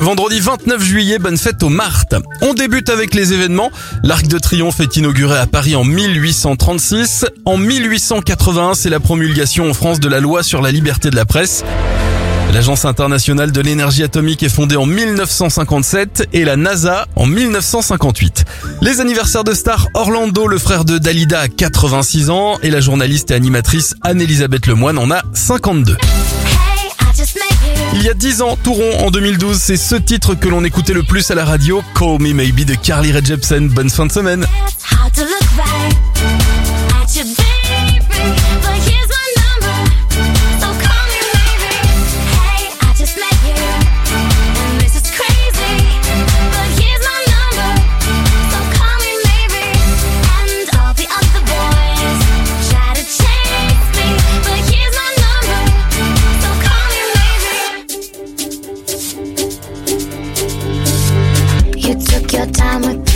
vendredi 29 juillet, bonne fête aux Martes. On débute avec les événements. L'Arc de Triomphe est inauguré à Paris en 1836. En 1881, c'est la promulgation en France de la loi sur la liberté de la presse. L'Agence internationale de l'énergie atomique est fondée en 1957 et la NASA en 1958. Les anniversaires de stars Orlando, le frère de Dalida, a 86 ans et la journaliste et animatrice Anne-Elisabeth Lemoine en a 52. Il y a 10 ans, tout rond, en 2012, c'est ce titre que l'on écoutait le plus à la radio, Call Me Maybe de Carly Rae Jepsen. Bonne fin de semaine. You took your time with.